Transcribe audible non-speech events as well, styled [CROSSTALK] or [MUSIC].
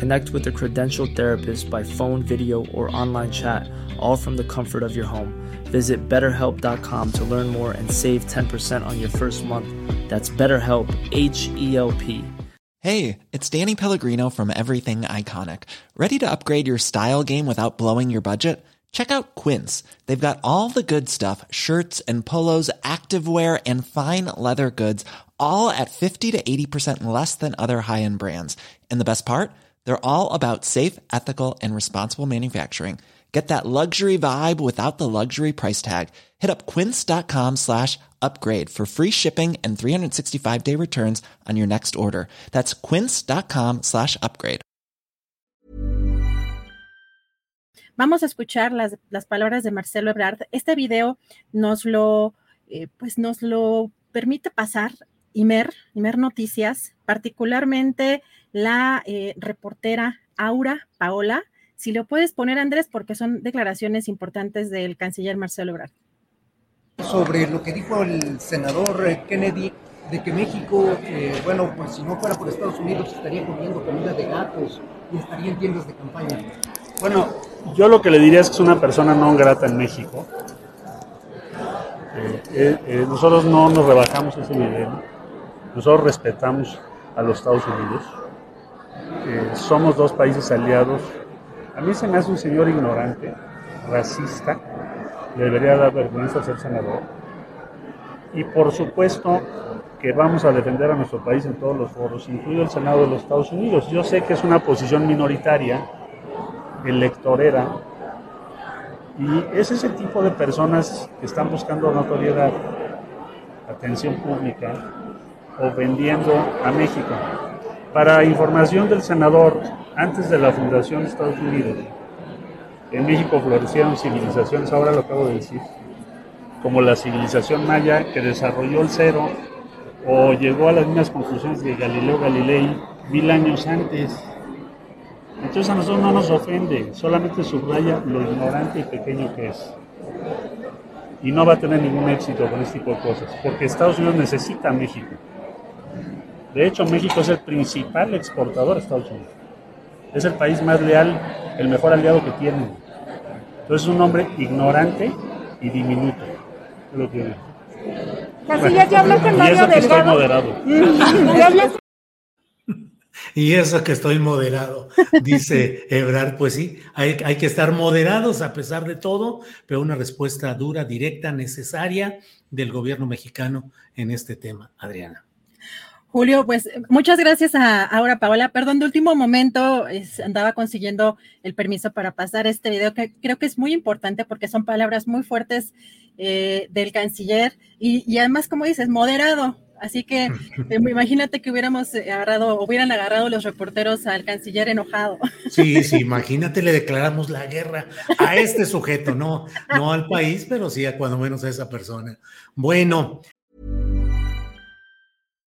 Connect with a credentialed therapist by phone, video, or online chat, all from the comfort of your home. Visit betterhelp.com to learn more and save 10% on your first month. That's BetterHelp, H E L P. Hey, it's Danny Pellegrino from Everything Iconic. Ready to upgrade your style game without blowing your budget? Check out Quince. They've got all the good stuff shirts and polos, activewear, and fine leather goods, all at 50 to 80% less than other high end brands. And the best part? They're all about safe, ethical, and responsible manufacturing. Get that luxury vibe without the luxury price tag. Hit up quince.com slash upgrade for free shipping and 365 day returns on your next order. That's quince.com slash upgrade. Vamos a escuchar las, las palabras de Marcelo Ebrard. Este video nos lo, eh, pues nos lo permite pasar Imer, Imer Noticias, particularmente la eh, reportera Aura Paola. Si lo puedes poner, Andrés, porque son declaraciones importantes del canciller Marcelo Ebrard. Sobre lo que dijo el senador eh, Kennedy de que México, eh, bueno, pues si no fuera por Estados Unidos estaría comiendo comida de gatos y estaría en tiendas de campaña. Bueno, yo lo que le diría es que es una persona no grata en México. Eh, nosotros no nos rebajamos ese nivel. Nosotros respetamos a los Estados Unidos somos dos países aliados. A mí se me hace un señor ignorante, racista, le debería dar vergüenza ser senador. Y por supuesto que vamos a defender a nuestro país en todos los foros, incluido el Senado de los Estados Unidos. Yo sé que es una posición minoritaria, electorera, y es ese tipo de personas que están buscando notoriedad, atención pública o vendiendo a México. Para información del senador, antes de la fundación de Estados Unidos, en México florecieron civilizaciones, ahora lo acabo de decir, como la civilización maya que desarrolló el cero o llegó a las mismas conclusiones de Galileo Galilei mil años antes. Entonces a nosotros no nos ofende, solamente subraya lo ignorante y pequeño que es. Y no va a tener ningún éxito con este tipo de cosas, porque Estados Unidos necesita a México. De hecho, México es el principal exportador a Estados Unidos. Es el país más leal, el mejor aliado que tienen. Entonces es un hombre ignorante y diminuto. Es lo que Casillas, ya habló con Mario y eso que estoy moderado. [LAUGHS] Y eso que estoy moderado, dice [LAUGHS] Ebrard, pues sí, hay, hay, que estar moderados a pesar de todo, pero una respuesta dura, directa, necesaria del gobierno mexicano en este tema, Adriana. Julio, pues muchas gracias a ahora Paola. Perdón, de último momento andaba consiguiendo el permiso para pasar este video que creo que es muy importante porque son palabras muy fuertes eh, del canciller y, además, como dices, moderado. Así que eh, imagínate que hubiéramos agarrado, hubieran agarrado los reporteros al canciller enojado. Sí, sí, imagínate, le declaramos la guerra a este sujeto, no, no al país, pero sí a cuando menos a esa persona. Bueno,